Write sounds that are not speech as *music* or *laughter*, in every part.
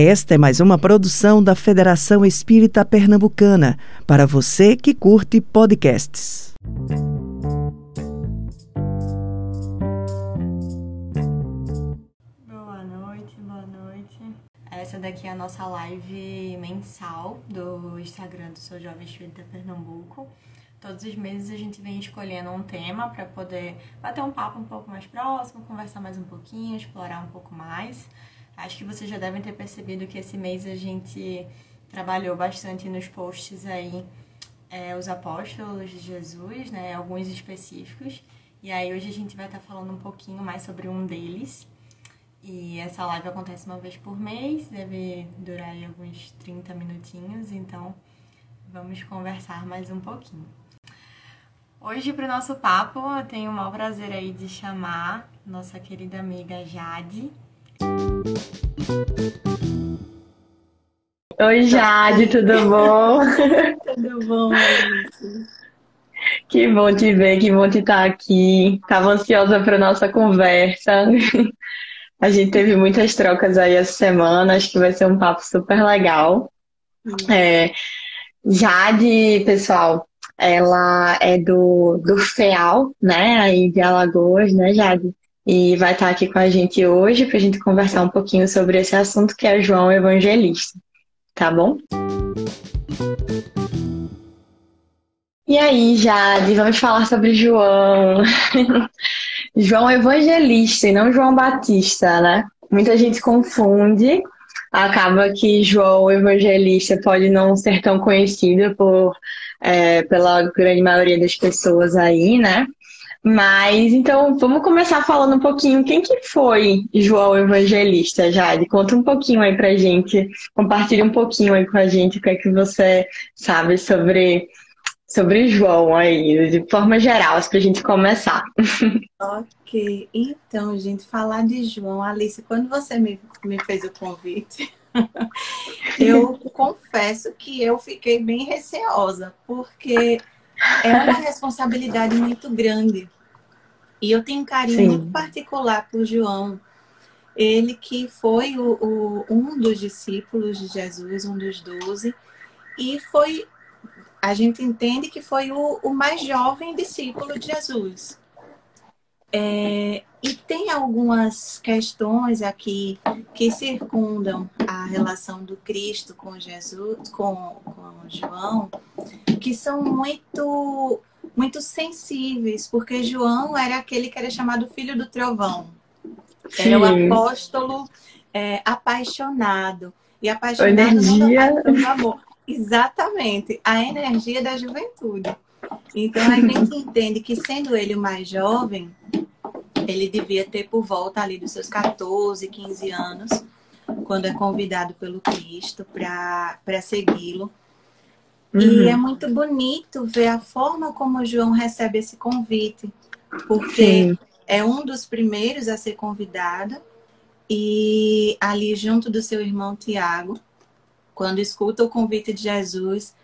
Esta é mais uma produção da Federação Espírita Pernambucana, para você que curte podcasts. Boa noite, boa noite. Essa daqui é a nossa live mensal do Instagram do Sou Jovem Espírita Pernambuco. Todos os meses a gente vem escolhendo um tema para poder bater um papo um pouco mais próximo, conversar mais um pouquinho, explorar um pouco mais. Acho que vocês já devem ter percebido que esse mês a gente trabalhou bastante nos posts aí é, os apóstolos de Jesus, né? Alguns específicos. E aí hoje a gente vai estar falando um pouquinho mais sobre um deles. E essa live acontece uma vez por mês, deve durar aí alguns 30 minutinhos, então vamos conversar mais um pouquinho. Hoje, para o nosso papo, eu tenho o maior prazer aí de chamar nossa querida amiga Jade. Oi, Jade, tudo bom? *laughs* tudo bom, Que bom te ver, que bom te estar aqui. Estava ansiosa para nossa conversa. A gente teve muitas trocas aí essa semana, acho que vai ser um papo super legal. É, Jade, pessoal, ela é do, do FEAL, né, aí de Alagoas, né, Jade? E vai estar aqui com a gente hoje para a gente conversar um pouquinho sobre esse assunto que é João Evangelista, tá bom? E aí, Jade, vamos falar sobre João. *laughs* João Evangelista e não João Batista, né? Muita gente confunde. Acaba que João Evangelista pode não ser tão conhecido por, é, pela grande maioria das pessoas aí, né? Mas então vamos começar falando um pouquinho quem que foi João Evangelista, Jade? Conta um pouquinho aí pra gente, compartilha um pouquinho aí com a gente o que é que você sabe sobre sobre João aí, de forma geral, para a gente começar. *laughs* Ok, então, gente, falar de João, Alice, quando você me, me fez o convite, *laughs* eu confesso que eu fiquei bem receosa, porque é uma responsabilidade muito grande. E eu tenho um carinho Sim. muito particular por João. Ele que foi o, o, um dos discípulos de Jesus, um dos doze, e foi, a gente entende que foi o, o mais jovem discípulo de Jesus. É, e tem algumas questões aqui que circundam a relação do Cristo com Jesus, com, com João, que são muito muito sensíveis, porque João era aquele que era chamado filho do trovão. Era o apóstolo é, apaixonado. E apaixonado energia... não amor. Exatamente, a energia da juventude. Então a gente entende que sendo ele o mais jovem, ele devia ter por volta ali dos seus 14, 15 anos, quando é convidado pelo Cristo para segui-lo. Uhum. E é muito bonito ver a forma como João recebe esse convite, porque Sim. é um dos primeiros a ser convidado e ali junto do seu irmão Tiago, quando escuta o convite de Jesus,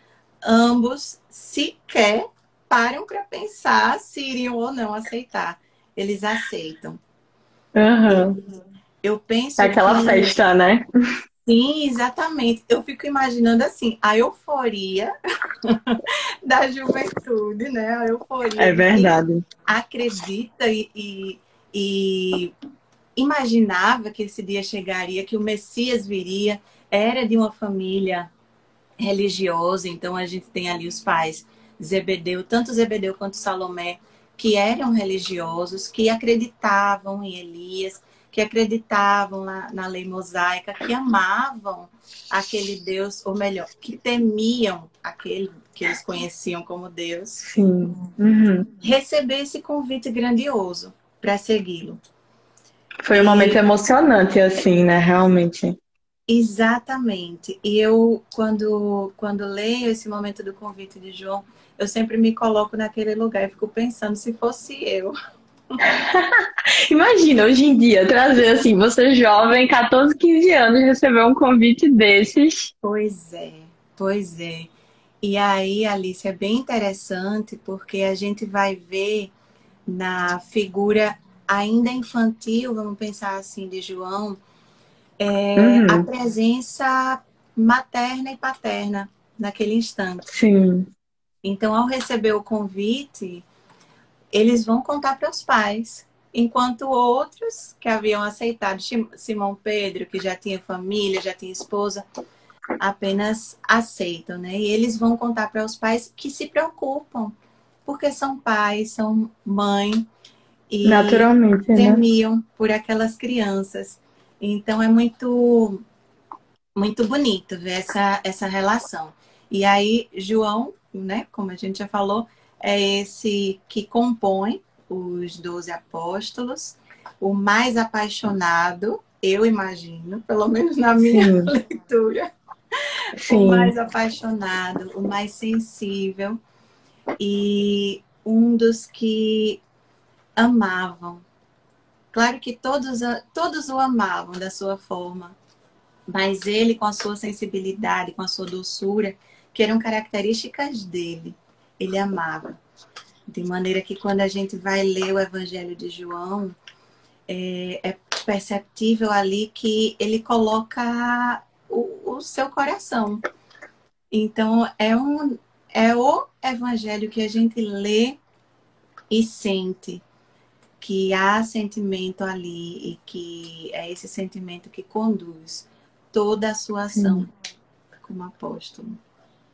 ambos sequer param para pensar se iriam ou não aceitar. Eles aceitam. Uhum. Eu penso. É aquela que... festa, né? Sim, exatamente. Eu fico imaginando assim, a euforia *laughs* da juventude, né? A euforia. É verdade. Acredita e, e, e, imaginava que esse dia chegaria, que o Messias viria, era de uma família religiosa, então a gente tem ali os pais Zebedeu, tanto Zebedeu quanto Salomé, que eram religiosos, que acreditavam em Elias, que acreditavam na, na, lei mosaica, que amavam aquele Deus, ou melhor, que temiam aquele que eles conheciam como Deus, Sim. Uhum. receber esse convite grandioso para segui-lo. Foi um momento emocionante, assim, né? Realmente. Exatamente. E eu, quando, quando leio esse momento do convite de João, eu sempre me coloco naquele lugar e fico pensando se fosse eu. *laughs* Imagina, hoje em dia, trazer assim, você jovem, 14, 15 anos, receber um convite desses. Pois é, pois é. E aí, Alice, é bem interessante porque a gente vai ver na figura ainda infantil, vamos pensar assim, de João, é, uhum. a presença materna e paterna naquele instante. Sim. Então, ao receber o convite, eles vão contar para os pais, enquanto outros que haviam aceitado, Simão Pedro, que já tinha família, já tinha esposa, apenas aceitam, né? E eles vão contar para os pais que se preocupam, porque são pais, são mãe e Naturalmente, né? temiam né? por aquelas crianças. Então é muito muito bonito ver essa essa relação. E aí João, né, como a gente já falou, é esse que compõe os doze apóstolos, o mais apaixonado, eu imagino, pelo menos na minha Sim. *laughs* leitura, Sim. o mais apaixonado, o mais sensível e um dos que amavam. Claro que todos, todos o amavam da sua forma, mas ele, com a sua sensibilidade, com a sua doçura, que eram características dele, ele amava. De maneira que quando a gente vai ler o Evangelho de João, é, é perceptível ali que ele coloca o, o seu coração. Então, é, um, é o evangelho que a gente lê e sente que há sentimento ali e que é esse sentimento que conduz toda a sua ação Sim. como apóstolo.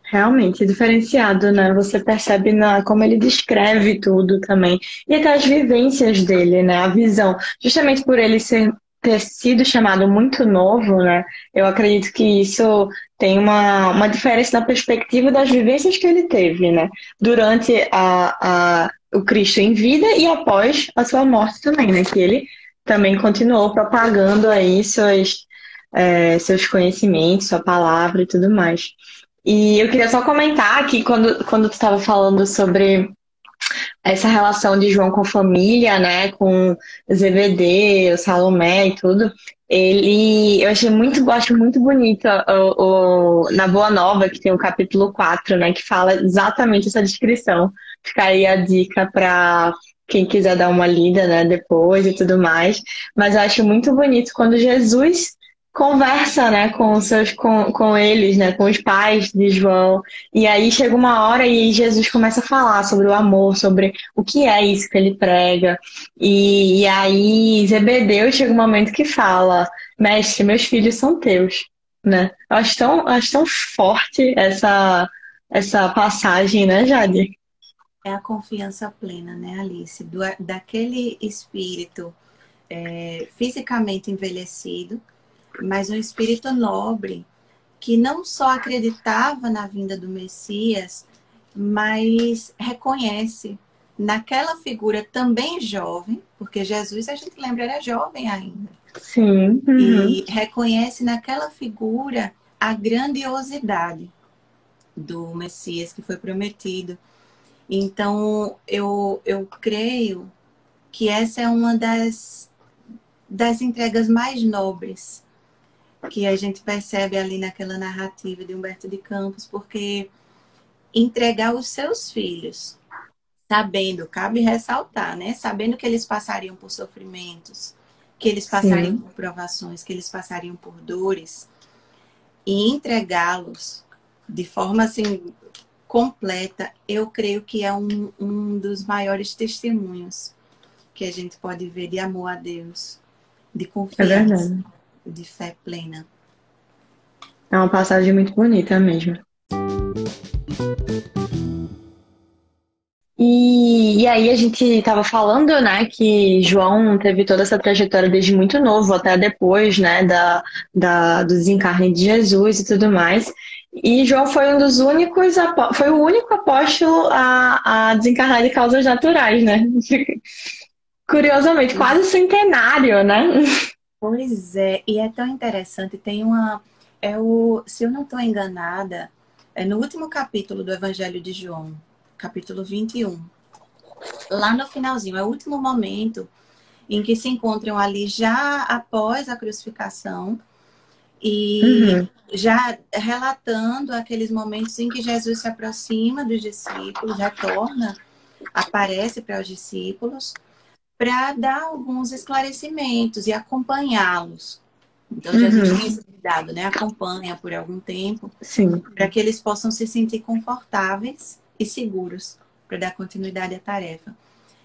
Realmente diferenciado, né? Você percebe na, como ele descreve tudo também. E até as vivências dele, né? A visão. Justamente por ele ser ter sido chamado muito novo, né? Eu acredito que isso tem uma, uma diferença na perspectiva das vivências que ele teve, né? Durante a, a, o Cristo em vida e após a sua morte também, né? Que ele também continuou propagando aí seus, é, seus conhecimentos, sua palavra e tudo mais. E eu queria só comentar que quando, quando tu estava falando sobre essa relação de João com família, né, com ZVD, o Salomé e tudo, ele, eu achei muito, acho muito bonito o, o, na Boa Nova, que tem o capítulo 4, né, que fala exatamente essa descrição. Fica aí a dica para quem quiser dar uma lida, né, depois e tudo mais. Mas eu acho muito bonito quando Jesus conversa, né, com seus, com, com eles, né, com os pais de João. E aí chega uma hora e Jesus começa a falar sobre o amor, sobre o que é isso que ele prega. E, e aí Zebedeu chega um momento que fala, mestre, meus filhos são teus, né? Eu acho tão, acho tão forte essa, essa passagem, né, Jade? É a confiança plena, né, Alice? Do, daquele espírito é, fisicamente envelhecido, mas um espírito nobre que não só acreditava na vinda do Messias, mas reconhece naquela figura também jovem, porque Jesus, a gente lembra, era jovem ainda. Sim. Uhum. E reconhece naquela figura a grandiosidade do Messias que foi prometido. Então, eu, eu creio que essa é uma das, das entregas mais nobres que a gente percebe ali naquela narrativa de Humberto de Campos, porque entregar os seus filhos, sabendo, cabe ressaltar, né? Sabendo que eles passariam por sofrimentos, que eles passariam Sim. por provações, que eles passariam por dores, e entregá-los de forma assim completa, eu creio que é um, um dos maiores testemunhos que a gente pode ver de amor a Deus, de confiança. É verdade de fé plena. É uma passagem muito bonita mesmo. E, e aí a gente estava falando, né, que João teve toda essa trajetória desde muito novo até depois, né, da, da, do desencarne de Jesus e tudo mais. E João foi um dos únicos, foi o único apóstolo a, a desencarnar de causas naturais, né? *laughs* Curiosamente, quase centenário, né? *laughs* Pois é, e é tão interessante, tem uma. É o, se eu não estou enganada, é no último capítulo do Evangelho de João, capítulo 21. Lá no finalzinho, é o último momento em que se encontram ali já após a crucificação e uhum. já relatando aqueles momentos em que Jesus se aproxima dos discípulos, retorna, aparece para os discípulos para dar alguns esclarecimentos e acompanhá-los Então, Jesus uhum. tem esse cuidado, né? Acompanha por algum tempo. Para que eles possam se sentir confortáveis e seguros para dar continuidade à tarefa.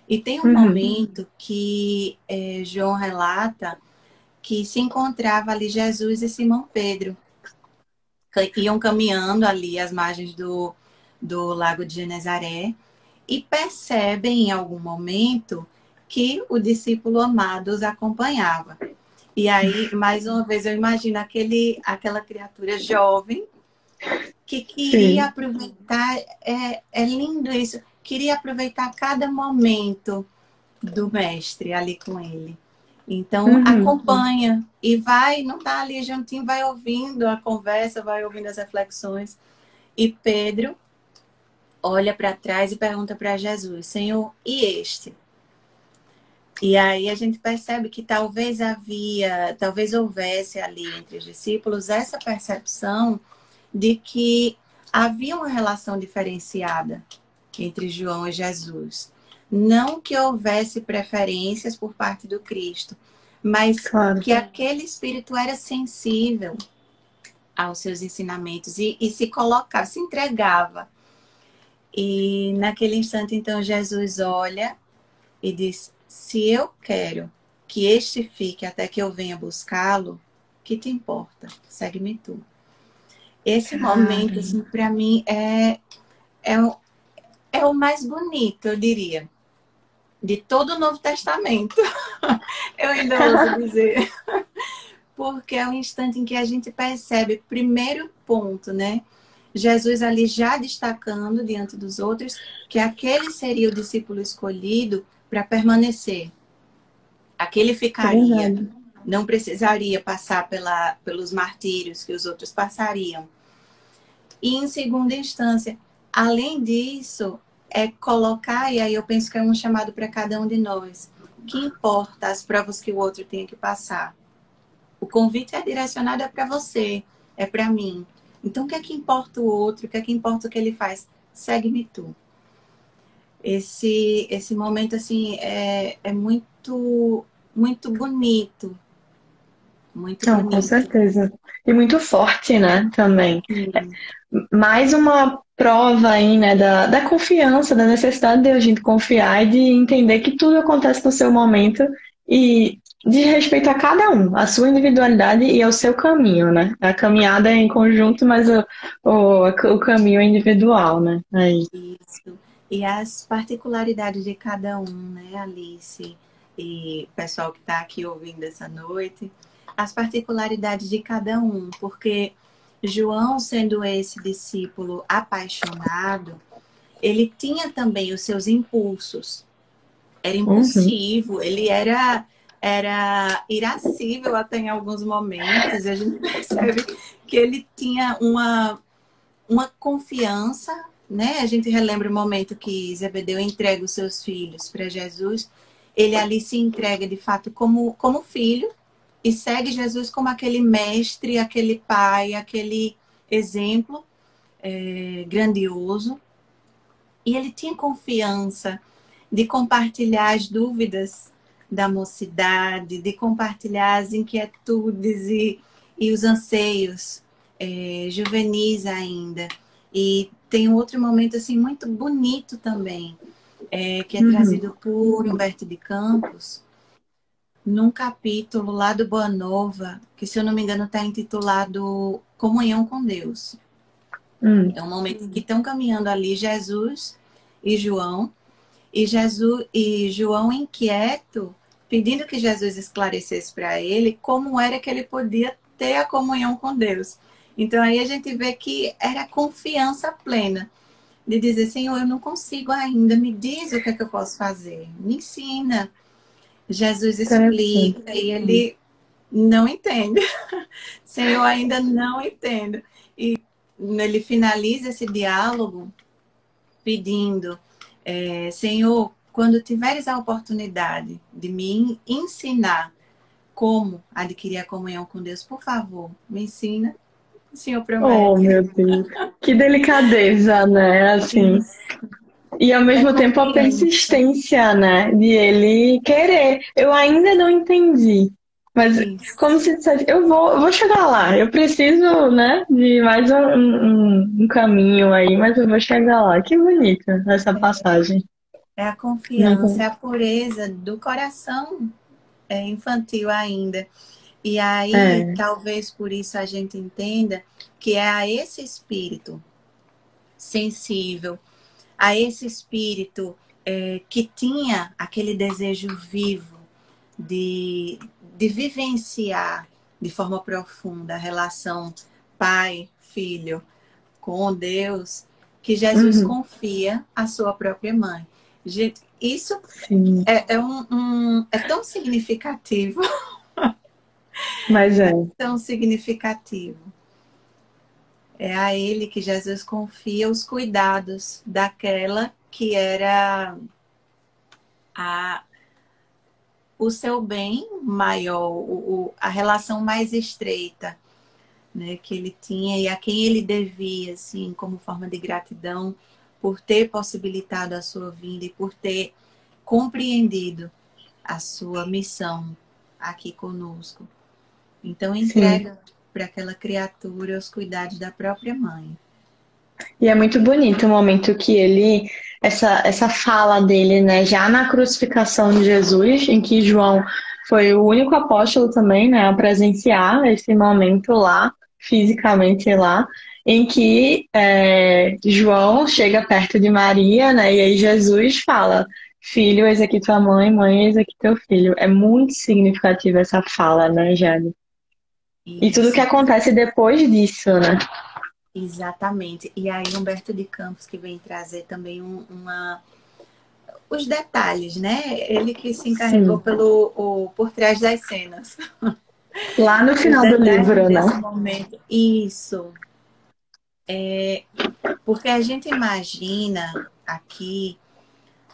E tem um uhum. momento que é, João relata que se encontrava ali Jesus e Simão Pedro. Iam caminhando ali às margens do, do lago de Genezaré e percebem em algum momento que o discípulo amado os acompanhava. E aí, mais uma vez, eu imagino aquele, aquela criatura jovem que queria Sim. aproveitar, é, é lindo isso, queria aproveitar cada momento do mestre ali com ele. Então, uhum. acompanha e vai, não está ali juntinho, vai ouvindo a conversa, vai ouvindo as reflexões. E Pedro olha para trás e pergunta para Jesus: Senhor, e este? E aí a gente percebe que talvez havia, talvez houvesse ali entre os discípulos essa percepção de que havia uma relação diferenciada entre João e Jesus. Não que houvesse preferências por parte do Cristo, mas claro. que aquele espírito era sensível aos seus ensinamentos e, e se colocava, se entregava. E naquele instante, então, Jesus olha e diz: Se eu quero que este fique até que eu venha buscá-lo, que te importa? Segue-me tu. Esse momento, assim, para mim, é, é, é o mais bonito, eu diria de todo o Novo Testamento. *laughs* Eu ainda ouso *laughs* dizer. Porque é o instante em que a gente percebe, primeiro ponto, né? Jesus ali já destacando diante dos outros que aquele seria o discípulo escolhido para permanecer. Aquele ficaria, é não precisaria passar pela, pelos martírios que os outros passariam. E em segunda instância, além disso, é colocar, e aí eu penso que é um chamado para cada um de nós. Que importa as provas que o outro tem que passar? O convite é direcionado é para você, é para mim. Então, o que é que importa o outro? O que é que importa o que ele faz? Segue-me tu. Esse, esse momento, assim, é, é muito, muito bonito. Muito Não, bonito. Com certeza. E muito forte, né? Também. Mais uma prova aí, né, da, da confiança, da necessidade de a gente confiar e de entender que tudo acontece no seu momento e de respeito a cada um, a sua individualidade e ao seu caminho, né? A caminhada é em conjunto, mas o, o, o caminho é individual, né? Aí. Isso. E as particularidades de cada um, né, Alice? E pessoal que está aqui ouvindo essa noite, as particularidades de cada um, porque João, sendo esse discípulo apaixonado, ele tinha também os seus impulsos. Era impulsivo, uhum. ele era era irascível até em alguns momentos. E a gente *laughs* percebe que ele tinha uma, uma confiança, né? A gente relembra o momento que Zebedeu entrega os seus filhos para Jesus. Ele ali se entrega de fato como, como filho, e segue Jesus como aquele mestre, aquele pai, aquele exemplo é, grandioso. E ele tinha confiança de compartilhar as dúvidas da mocidade, de compartilhar as inquietudes e, e os anseios é, juvenis ainda. E tem um outro momento assim muito bonito também, é, que é uhum. trazido por Humberto de Campos, num capítulo lá do Boa Nova, que se eu não me engano está intitulado Comunhão com Deus. Hum. É um momento que estão caminhando ali Jesus e João, e Jesus e João inquieto, pedindo que Jesus esclarecesse para ele como era que ele podia ter a comunhão com Deus. Então aí a gente vê que era confiança plena de dizer, Senhor, eu não consigo ainda, me diz o que é que eu posso fazer, me ensina. Jesus explica e ele não entende. *laughs* Senhor, ainda não entendo. E ele finaliza esse diálogo pedindo, é, Senhor, quando tiveres a oportunidade de me ensinar como adquirir a comunhão com Deus, por favor, me ensina. O Senhor promete. Oh, meu Deus. Que delicadeza, né? Assim. E ao mesmo é tempo a persistência, né? De ele querer. Eu ainda não entendi. Mas Isso. como se dissesse, eu vou, eu vou chegar lá, eu preciso, né, de mais um, um, um caminho aí, mas eu vou chegar lá. Que bonita essa é. passagem. É a confiança, é a pureza do coração é, infantil ainda. E aí, é. talvez por isso a gente entenda que é a esse espírito sensível, a esse espírito é, que tinha aquele desejo vivo de, de vivenciar de forma profunda a relação pai-filho com Deus, que Jesus uhum. confia a sua própria mãe. Gente, isso é, é, um, um, é tão significativo. *laughs* Mas é. tão significativo. É a ele que Jesus confia os cuidados daquela que era a, o seu bem maior, o, a relação mais estreita né, que ele tinha e a quem ele devia, assim, como forma de gratidão por ter possibilitado a sua vinda e por ter compreendido a sua missão aqui conosco. Então entrega para aquela criatura os cuidados da própria mãe. E é muito bonito o momento que ele essa, essa fala dele, né? Já na crucificação de Jesus, em que João foi o único apóstolo também, né, a presenciar esse momento lá, fisicamente lá, em que é, João chega perto de Maria, né? E aí Jesus fala: Filho, eis aqui tua mãe, mãe, eis aqui teu filho. É muito significativa essa fala, né, Jade? E tudo que acontece depois disso, né? Exatamente. E aí Humberto de Campos que vem trazer também um, uma os detalhes, né? Ele que se encarregou Sim. pelo o, por trás das cenas. Lá no final do livro, né? Momento. Isso. É, porque a gente imagina aqui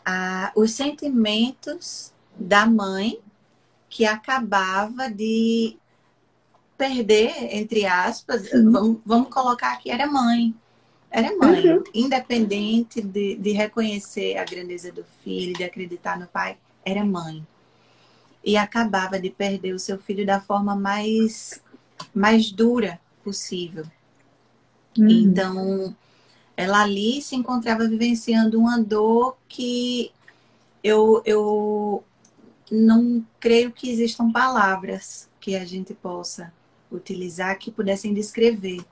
a, os sentimentos da mãe que acabava de perder, entre aspas, vamos, vamos, colocar aqui, era mãe. Era mãe, uhum. independente de, de reconhecer a grandeza do filho, de acreditar no pai, era mãe. E acabava de perder o seu filho da forma mais, mais dura possível. Uhum. Então, ela ali se encontrava vivenciando uma dor que eu, eu não creio que existam palavras que a gente possa utilizar que pudessem descrever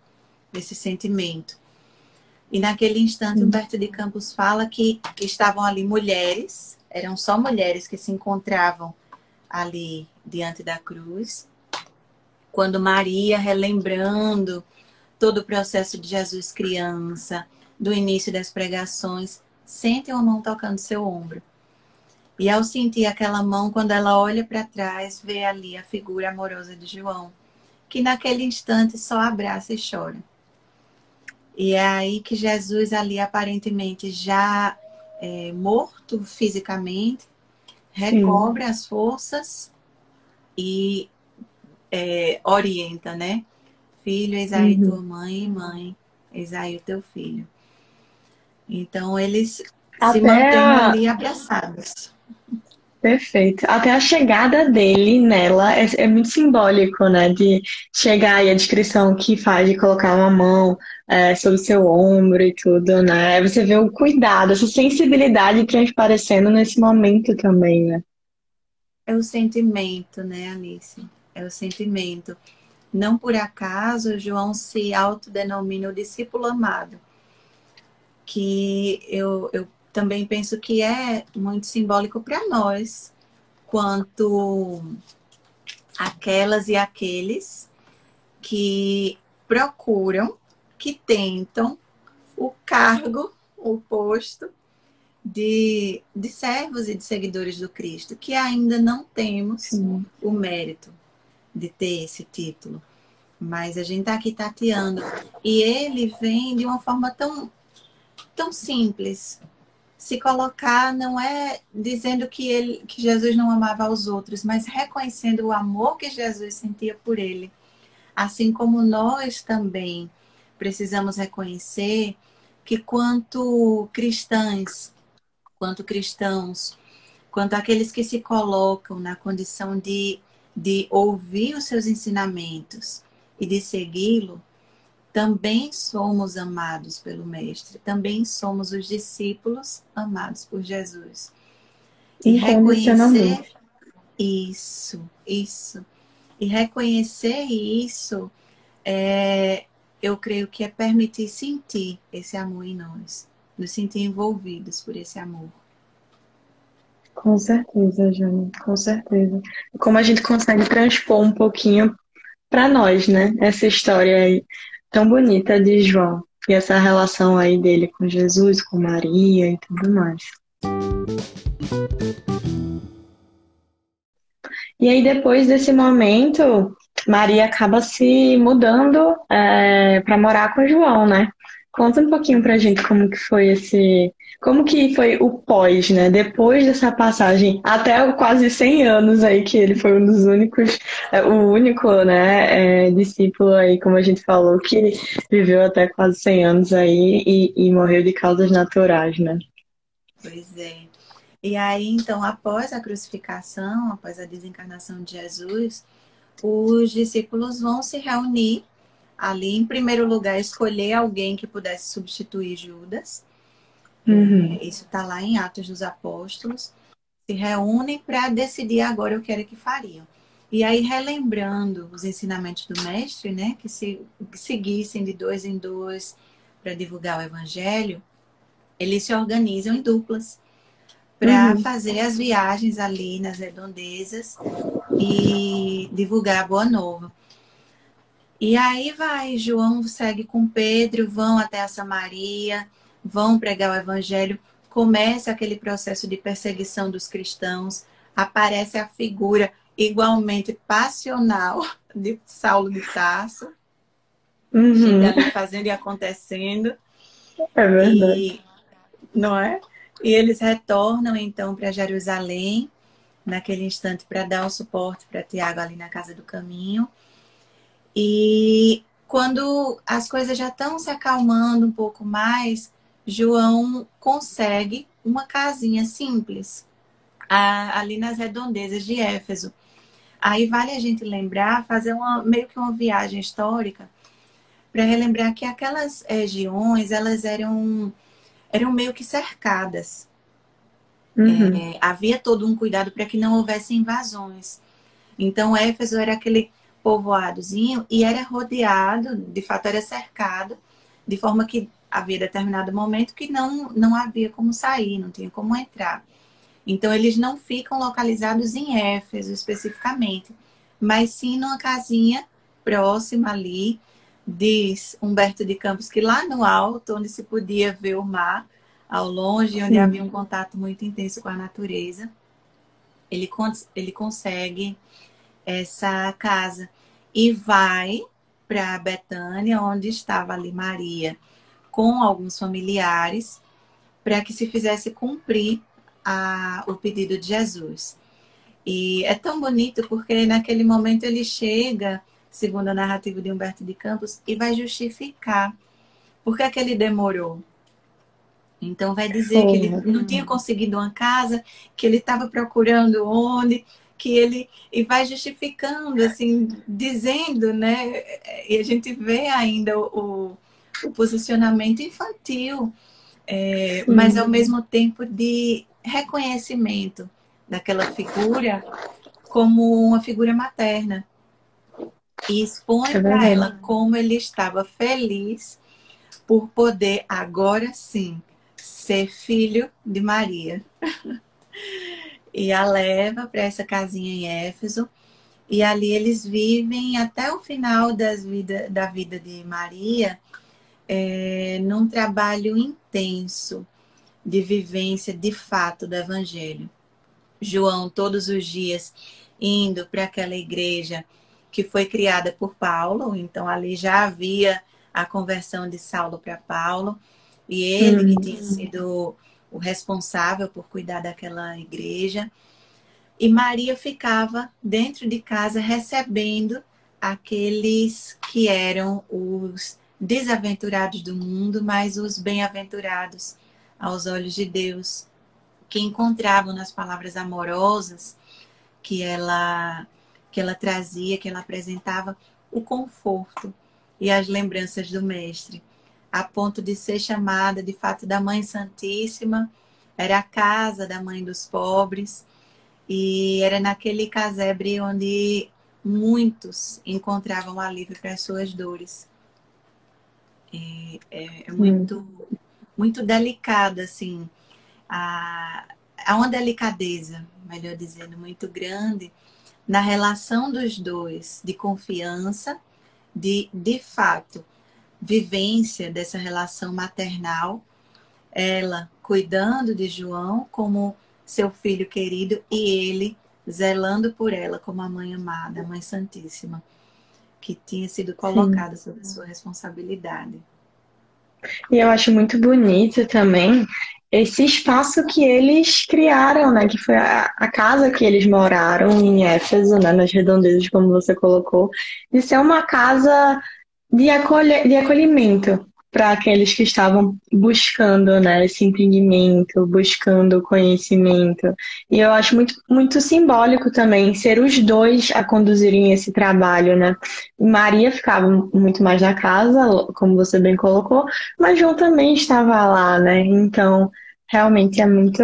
esse sentimento. E naquele instante, Humberto de Campos fala que estavam ali mulheres, eram só mulheres que se encontravam ali diante da cruz, quando Maria, relembrando todo o processo de Jesus criança, do início das pregações, sente uma mão tocando seu ombro. E ao sentir aquela mão, quando ela olha para trás, vê ali a figura amorosa de João, que naquele instante só abraça e chora. E é aí que Jesus, ali aparentemente já é, morto fisicamente, recobra Sim. as forças e é, orienta, né? Filho, eis aí uhum. tua mãe, e mãe, eis aí o teu filho. Então eles Até se mantêm ali abraçados. Perfeito. Até a chegada dele nela é, é, muito simbólico, né? De chegar e a descrição que faz de colocar uma mão é, sobre seu ombro e tudo, né? Você vê o cuidado, essa sensibilidade transparecendo nesse momento também, né? É o sentimento, né, Alice? É o sentimento. Não por acaso João se autodenomina o discípulo amado. Que eu, eu também penso que é muito simbólico para nós, quanto aquelas e aqueles que procuram, que tentam o cargo, o posto de, de servos e de seguidores do Cristo, que ainda não temos Sim. o mérito de ter esse título. Mas a gente está aqui tateando. E ele vem de uma forma tão, tão simples, se colocar não é dizendo que ele que Jesus não amava os outros, mas reconhecendo o amor que Jesus sentia por ele. Assim como nós também precisamos reconhecer que quanto cristãs, quanto cristãos, quanto aqueles que se colocam na condição de de ouvir os seus ensinamentos e de segui-lo, também somos amados pelo Mestre, também somos os discípulos amados por Jesus. E reconhecer isso, isso. E reconhecer isso, é, eu creio que é permitir sentir esse amor em nós, nos sentir envolvidos por esse amor. Com certeza, Jane, com certeza. Como a gente consegue transpor um pouquinho para nós, né? Essa história aí tão bonita de João e essa relação aí dele com Jesus, com Maria e tudo mais. E aí, depois desse momento, Maria acaba se mudando é, para morar com João, né? Conta um pouquinho pra gente como que foi esse. Como que foi o pós, né? Depois dessa passagem, até quase 100 anos aí, que ele foi um dos únicos, é, o único, né, é, discípulo aí, como a gente falou, que viveu até quase 100 anos aí e, e morreu de causas naturais, né? Pois é. E aí, então, após a crucificação, após a desencarnação de Jesus, os discípulos vão se reunir ali, em primeiro lugar, escolher alguém que pudesse substituir Judas. Uhum. É, isso está lá em Atos dos Apóstolos. Se reúnem para decidir agora o que era que fariam. E aí, relembrando os ensinamentos do mestre, né, que se que seguissem de dois em dois para divulgar o evangelho, eles se organizam em duplas para uhum. fazer as viagens ali nas redondezas e divulgar a Boa Nova. E aí vai, João segue com Pedro, vão até a Samaria, vão pregar o evangelho, começa aquele processo de perseguição dos cristãos, aparece a figura igualmente passional *laughs* de Saulo de Tarso, uhum. fazendo e acontecendo. É verdade. E, não é? E eles retornam então para Jerusalém, naquele instante, para dar o suporte para Tiago ali na casa do caminho. E quando as coisas já estão se acalmando um pouco mais, João consegue uma casinha simples ali nas redondezas de Éfeso. Aí vale a gente lembrar, fazer uma, meio que uma viagem histórica para relembrar que aquelas regiões elas eram eram meio que cercadas. Uhum. É, havia todo um cuidado para que não houvesse invasões. Então, Éfeso era aquele povoadozinho e era rodeado, de fato era cercado, de forma que havia determinado momento que não, não havia como sair, não tinha como entrar. Então, eles não ficam localizados em Éfeso especificamente, mas sim numa casinha próxima ali, diz Humberto de Campos que lá no alto, onde se podia ver o mar, ao longe, onde Sim. havia um contato muito intenso com a natureza, ele, cons ele consegue essa casa e vai para Betânia, onde estava ali Maria, com alguns familiares, para que se fizesse cumprir a, o pedido de Jesus. E é tão bonito porque naquele momento ele chega segundo a narrativa de Humberto de Campos, e vai justificar por que, é que ele demorou. Então vai dizer que ele não tinha conseguido uma casa, que ele estava procurando onde, que ele e vai justificando assim, dizendo, né? E a gente vê ainda o, o posicionamento infantil, é, mas ao mesmo tempo de reconhecimento daquela figura como uma figura materna e expõe é para ela como ele estava feliz por poder agora sim ser filho de Maria. *laughs* e a leva para essa casinha em Éfeso. E ali eles vivem até o final das vida, da vida de Maria, é, num trabalho intenso de vivência de fato do Evangelho. João, todos os dias, indo para aquela igreja que foi criada por Paulo, então ali já havia a conversão de Saulo para Paulo, e ele que tinha uhum. sido o responsável por cuidar daquela igreja. E Maria ficava dentro de casa recebendo aqueles que eram os desaventurados do mundo, mas os bem-aventurados aos olhos de Deus, que encontravam nas palavras amorosas que ela que ela trazia, que ela apresentava o conforto e as lembranças do mestre, a ponto de ser chamada de fato da Mãe Santíssima, era a casa da Mãe dos Pobres, e era naquele casebre onde muitos encontravam alívio para as suas dores. É, é, muito, muito delicada, assim, há uma delicadeza, melhor dizendo, muito grande na relação dos dois, de confiança, de, de fato, vivência dessa relação maternal, ela cuidando de João como seu filho querido e ele zelando por ela como a mãe amada, a mãe santíssima, que tinha sido colocada Sim. sob sua responsabilidade. E eu acho muito bonito também esse espaço que eles criaram, né? Que foi a, a, casa que eles moraram em Éfeso, né? Nas redondezas, como você colocou, de ser uma casa de, acolhe, de acolhimento para aqueles que estavam buscando né, esse entendimento, buscando conhecimento. E eu acho muito, muito simbólico também ser os dois a conduzirem esse trabalho, né? Maria ficava muito mais na casa, como você bem colocou, mas João também estava lá, né? Então, realmente é muito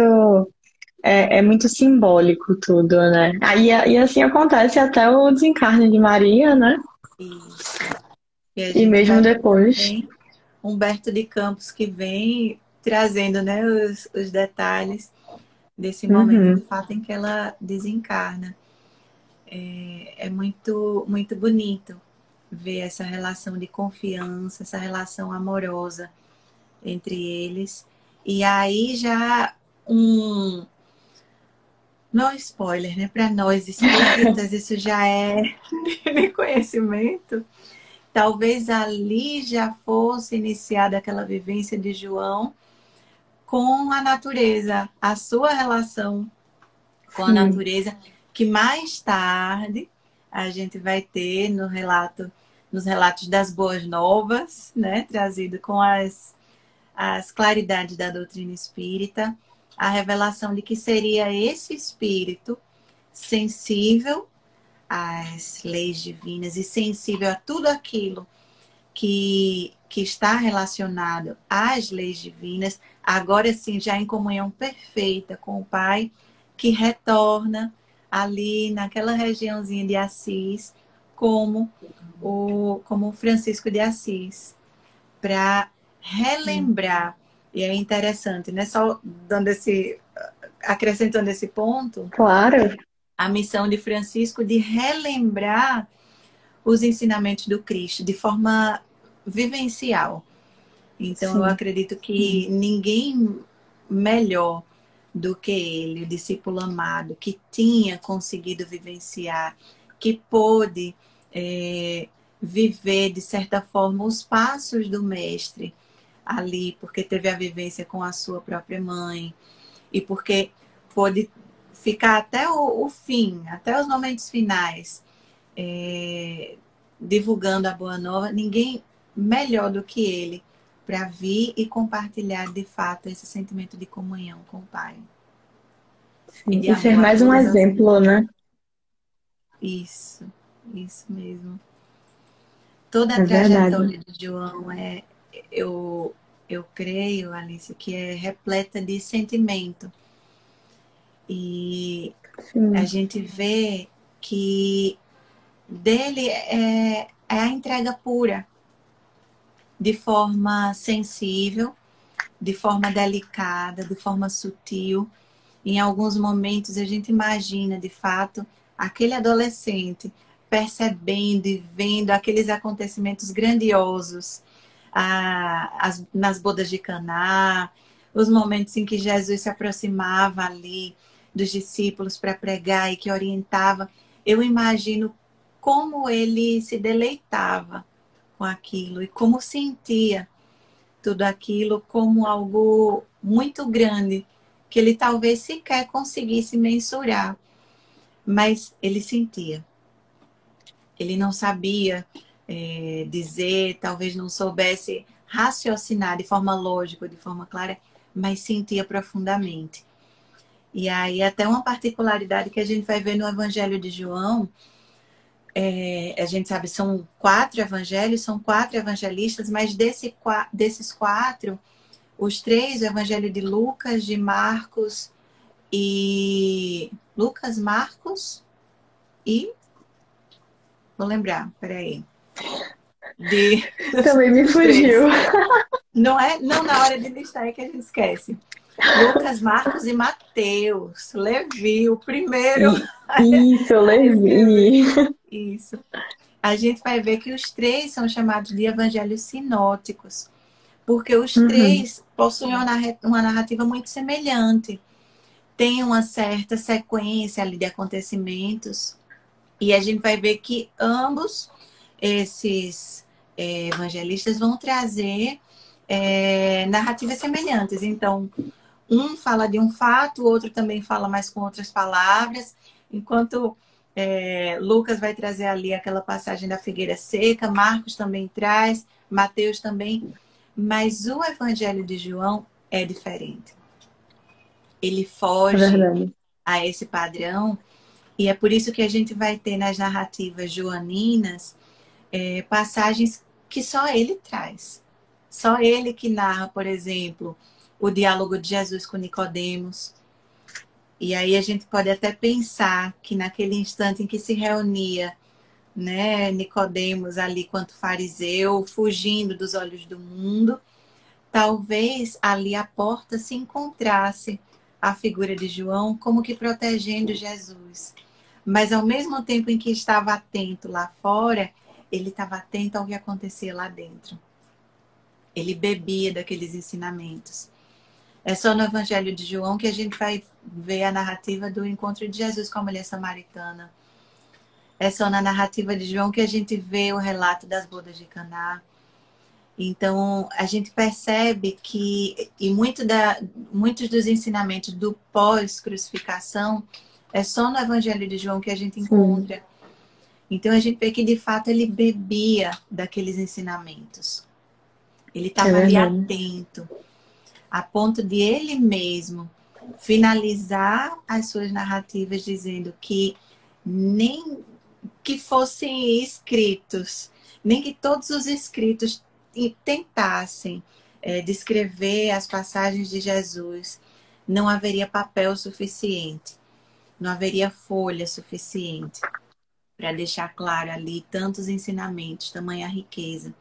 é, é, muito simbólico tudo, né? Aí, e assim acontece até o desencarne de Maria, né? E, e mesmo depois. Humberto de Campos que vem trazendo né, os, os detalhes desse momento uhum. de fato em que ela desencarna. É, é, muito, muito bonito ver essa relação de confiança, essa relação amorosa entre eles. E aí já um. Não spoiler, né? Para nós espíritas, *laughs* isso já é de conhecimento talvez ali já fosse iniciada aquela vivência de João com a natureza, a sua relação com a natureza, que mais tarde a gente vai ter no relato, nos relatos das boas novas, né, trazido com as, as claridades da doutrina espírita, a revelação de que seria esse espírito sensível às leis divinas e sensível a tudo aquilo que, que está relacionado às leis divinas, agora sim, já em comunhão perfeita com o Pai, que retorna ali naquela regiãozinha de Assis, como o como Francisco de Assis, para relembrar. E é interessante, né? Só dando esse acrescentando esse ponto. Claro a missão de Francisco de relembrar os ensinamentos do Cristo de forma vivencial. Então, Sim. eu acredito que ninguém melhor do que ele, o discípulo amado, que tinha conseguido vivenciar, que pôde é, viver, de certa forma, os passos do Mestre ali, porque teve a vivência com a sua própria mãe e porque pôde ficar até o, o fim, até os momentos finais, é, divulgando a boa nova, ninguém melhor do que ele para vir e compartilhar de fato esse sentimento de comunhão com o Pai. Sim, e, e ser mais um exemplo, né? Isso, isso mesmo. Toda a é trajetória verdade. de João é, eu, eu creio, Alice, que é repleta de sentimento e Sim. a gente vê que dele é, é a entrega pura, de forma sensível, de forma delicada, de forma sutil. Em alguns momentos a gente imagina, de fato, aquele adolescente percebendo e vendo aqueles acontecimentos grandiosos ah, as, nas bodas de Caná, os momentos em que Jesus se aproximava ali dos discípulos para pregar e que orientava, eu imagino como ele se deleitava com aquilo e como sentia tudo aquilo como algo muito grande que ele talvez sequer conseguisse mensurar, mas ele sentia. Ele não sabia é, dizer, talvez não soubesse raciocinar de forma lógica, de forma clara, mas sentia profundamente. E aí, até uma particularidade que a gente vai ver no Evangelho de João, é, a gente sabe, são quatro evangelhos, são quatro evangelistas, mas desse, desses quatro, os três, o evangelho de Lucas, de Marcos e. Lucas, Marcos e. Vou lembrar, peraí. De... Também me *laughs* fugiu. Não é? Não, na hora de listar é que a gente esquece. Lucas, Marcos e Mateus. Levi, o primeiro. Isso, *laughs* Levi. Isso. A gente vai ver que os três são chamados de evangelhos sinóticos, porque os uhum. três possuem uma narrativa muito semelhante. Tem uma certa sequência ali de acontecimentos. E a gente vai ver que ambos esses é, evangelistas vão trazer é, narrativas semelhantes. Então, um fala de um fato, o outro também fala mais com outras palavras, enquanto é, Lucas vai trazer ali aquela passagem da figueira seca, Marcos também traz, Mateus também, mas o Evangelho de João é diferente. Ele foge é a esse padrão, e é por isso que a gente vai ter nas narrativas joaninas é, passagens que só ele traz. Só ele que narra, por exemplo, o diálogo de Jesus com Nicodemos. E aí a gente pode até pensar que naquele instante em que se reunia, né, Nicodemos ali quanto fariseu, fugindo dos olhos do mundo, talvez ali à porta se encontrasse a figura de João como que protegendo Jesus. Mas ao mesmo tempo em que estava atento lá fora, ele estava atento ao que acontecia lá dentro. Ele bebia daqueles ensinamentos. É só no Evangelho de João que a gente vai ver a narrativa do encontro de Jesus com a mulher samaritana. É só na narrativa de João que a gente vê o relato das bodas de Caná. Então, a gente percebe que, e muito da, muitos dos ensinamentos do pós-crucificação, é só no Evangelho de João que a gente encontra. Sim. Então, a gente vê que, de fato, ele bebia daqueles ensinamentos. Ele estava é ali atento a ponto de ele mesmo finalizar as suas narrativas dizendo que nem que fossem escritos, nem que todos os escritos tentassem é, descrever as passagens de Jesus, não haveria papel suficiente, não haveria folha suficiente para deixar claro ali tantos ensinamentos, tamanha riqueza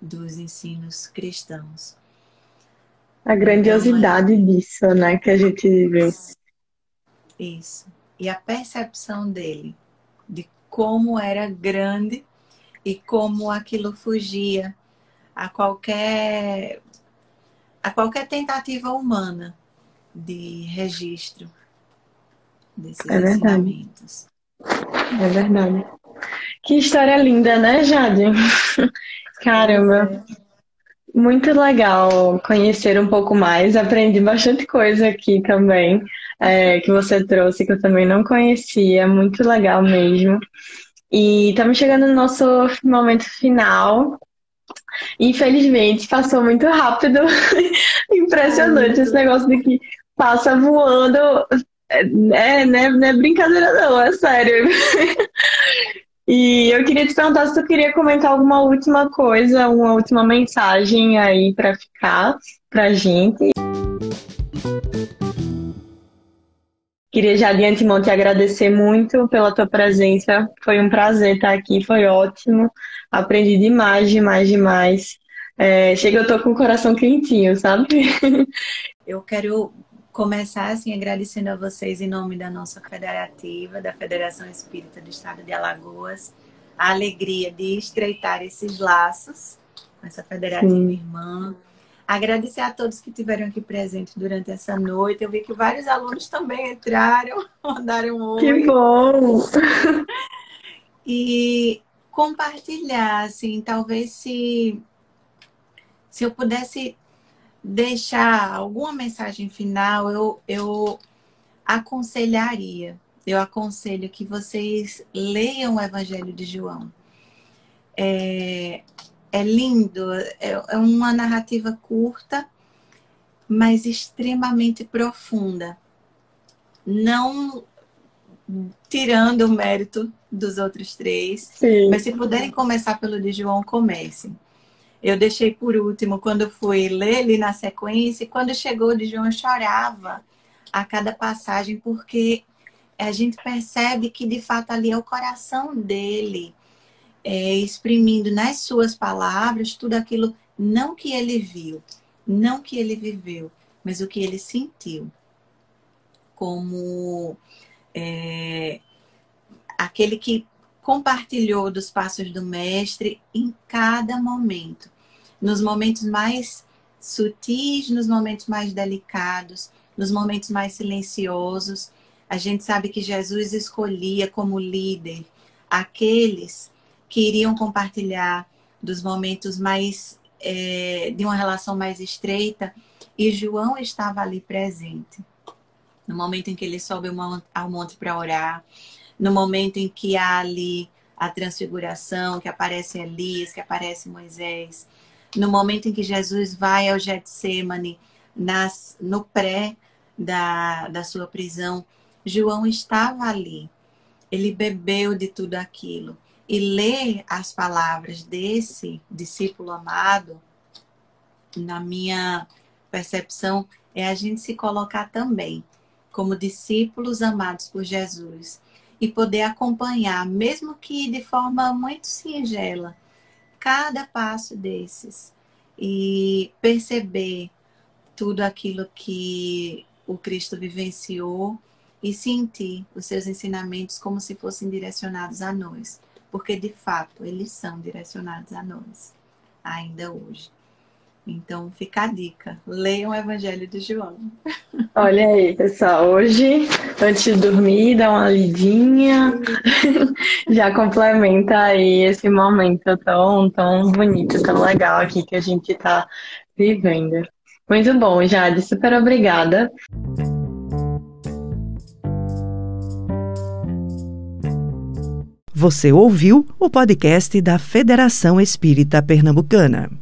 dos ensinos cristãos. A grandiosidade então, é... disso, né, que a gente vê. Isso. E a percepção dele de como era grande e como aquilo fugia a qualquer a qualquer tentativa humana de registro desses é ensinamentos. É verdade. Que história linda, né, Jade? *laughs* Caramba. É. Muito legal conhecer um pouco mais. Aprendi bastante coisa aqui também, é, que você trouxe, que eu também não conhecia. Muito legal mesmo. E estamos chegando no nosso momento final. Infelizmente, passou muito rápido. *laughs* Impressionante esse negócio de que passa voando. É, é, não, é, não é brincadeira, não, é sério. *laughs* E eu queria te perguntar se tu queria comentar alguma última coisa, uma última mensagem aí para ficar pra gente. Queria já de antemão te agradecer muito pela tua presença. Foi um prazer estar aqui, foi ótimo. Aprendi demais, demais, demais. É, chega, eu tô com o coração quentinho, sabe? *laughs* Eu quero começar assim agradecendo a vocês em nome da nossa federativa, da Federação Espírita do Estado de Alagoas, a alegria de estreitar esses laços com essa federativa Sim. irmã. Agradecer a todos que tiveram aqui presentes durante essa noite. Eu vi que vários alunos também entraram, *laughs* mandaram um oi. Que bom! E compartilhar, assim, talvez se, se eu pudesse deixar alguma mensagem final, eu, eu aconselharia, eu aconselho que vocês leiam o Evangelho de João. É, é lindo, é, é uma narrativa curta, mas extremamente profunda. Não tirando o mérito dos outros três. Sim. Mas se puderem começar pelo de João, comecem. Eu deixei por último quando fui ler ele na sequência, e quando chegou de João, eu chorava a cada passagem, porque a gente percebe que de fato ali é o coração dele, é, exprimindo nas suas palavras tudo aquilo, não que ele viu, não que ele viveu, mas o que ele sentiu. Como é, aquele que compartilhou dos passos do Mestre em cada momento. Nos momentos mais sutis, nos momentos mais delicados, nos momentos mais silenciosos. A gente sabe que Jesus escolhia como líder aqueles que iriam compartilhar dos momentos mais é, de uma relação mais estreita, e João estava ali presente. No momento em que ele sobe ao monte para orar, no momento em que há ali a transfiguração, que aparece Elias, que aparece Moisés, no momento em que Jesus vai ao Getsemane, nas, no pré da, da sua prisão, João estava ali. Ele bebeu de tudo aquilo. E ler as palavras desse discípulo amado, na minha percepção, é a gente se colocar também como discípulos amados por Jesus e poder acompanhar, mesmo que de forma muito singela, cada passo desses e perceber tudo aquilo que o Cristo vivenciou e sentir os seus ensinamentos como se fossem direcionados a nós, porque de fato eles são direcionados a nós, ainda hoje. Então fica a dica, leiam o Evangelho de João. Olha aí, pessoal, hoje, antes de dormir, dá uma lidinha, *laughs* já complementa aí esse momento tão, tão bonito, tão legal aqui que a gente está vivendo. Muito bom, Jade, super obrigada. Você ouviu o podcast da Federação Espírita Pernambucana.